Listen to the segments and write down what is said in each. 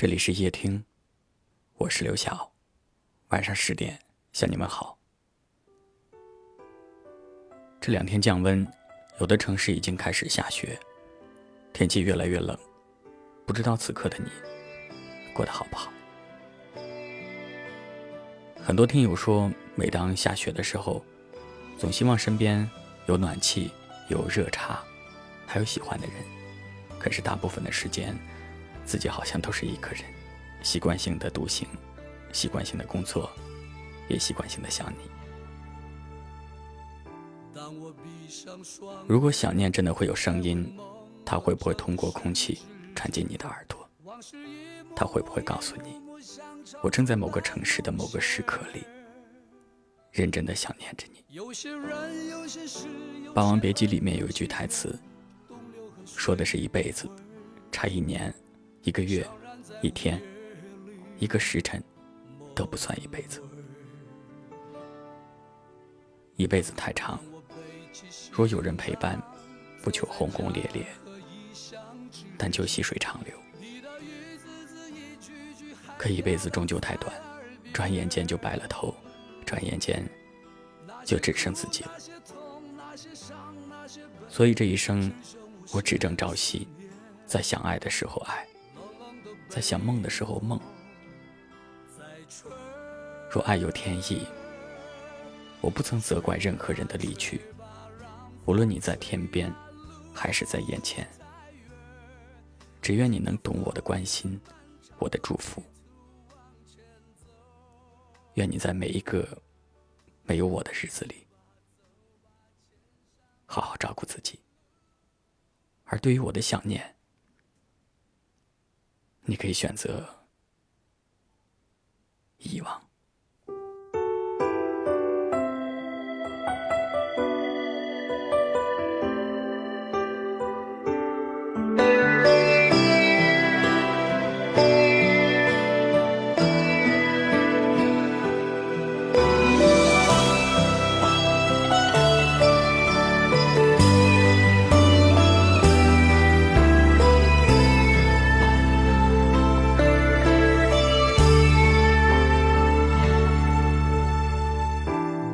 这里是夜听，我是刘晓。晚上十点向你们好。这两天降温，有的城市已经开始下雪，天气越来越冷。不知道此刻的你过得好不好？很多听友说，每当下雪的时候，总希望身边有暖气、有热茶，还有喜欢的人。可是大部分的时间，自己好像都是一个人，习惯性的独行，习惯性的工作，也习惯性的想你。如果想念真的会有声音，它会不会通过空气传进你的耳朵？它会不会告诉你，我正在某个城市的某个时刻里，认真的想念着你？《霸王别姬》里面有一句台词，说的是一辈子，差一年。一个月，一天，一个时辰，都不算一辈子。一辈子太长，若有人陪伴，不求轰轰烈烈，但求细水长流。可一辈子终究太短，转眼间就白了头，转眼间就只剩自己了。所以这一生，我只争朝夕，在想爱的时候爱。在想梦的时候梦，若爱有天意，我不曾责怪任何人的离去，无论你在天边，还是在眼前，只愿你能懂我的关心，我的祝福。愿你在每一个没有我的日子里，好好照顾自己。而对于我的想念，你可以选择遗忘。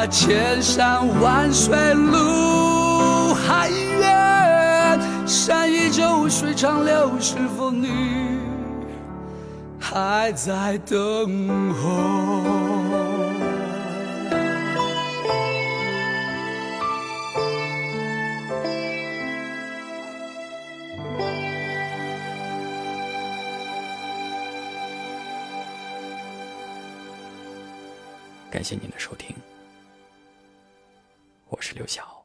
吧，千山万水路还远，山依旧，水长流，是否你还在等候？感谢您的收听，我是刘晓。